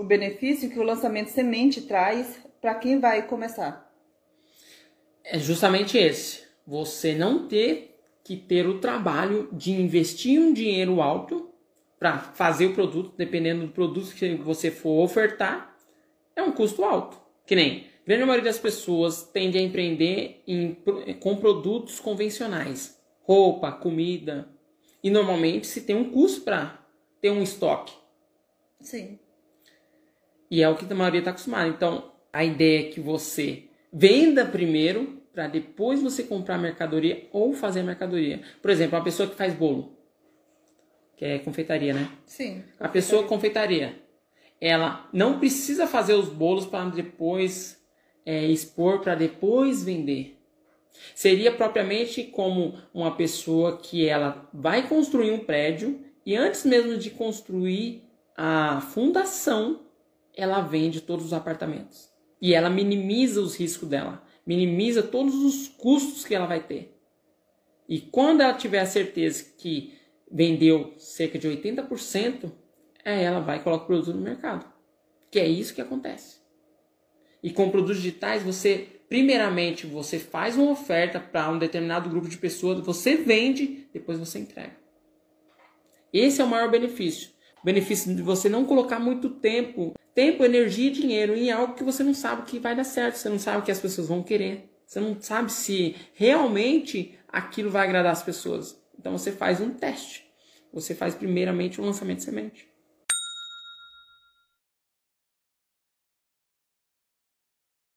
o benefício que o lançamento semente traz para quem vai começar? É justamente esse. Você não ter que ter o trabalho de investir um dinheiro alto para fazer o produto, dependendo do produto que você for ofertar, é um custo alto. Que nem a grande maioria das pessoas tende a empreender em, com produtos convencionais, roupa, comida, e normalmente se tem um custo para ter um estoque. Sim. E é o que a maioria está acostumada. Então, a ideia é que você venda primeiro para depois você comprar mercadoria ou fazer mercadoria. Por exemplo, uma pessoa que faz bolo, que é confeitaria, né? Sim. A pessoa confeitaria, ela não precisa fazer os bolos para depois é, expor, para depois vender. Seria propriamente como uma pessoa que ela vai construir um prédio e antes mesmo de construir a fundação, ela vende todos os apartamentos. E ela minimiza os riscos dela, minimiza todos os custos que ela vai ter. E quando ela tiver a certeza que vendeu cerca de 80%, aí ela vai e coloca o produto no mercado. Que é isso que acontece. E com produtos digitais, você, primeiramente, você faz uma oferta para um determinado grupo de pessoas, você vende, depois você entrega. Esse é o maior benefício. Benefício de você não colocar muito tempo, tempo, energia e dinheiro em algo que você não sabe que vai dar certo, você não sabe o que as pessoas vão querer, você não sabe se realmente aquilo vai agradar as pessoas. Então você faz um teste. Você faz primeiramente um lançamento de semente.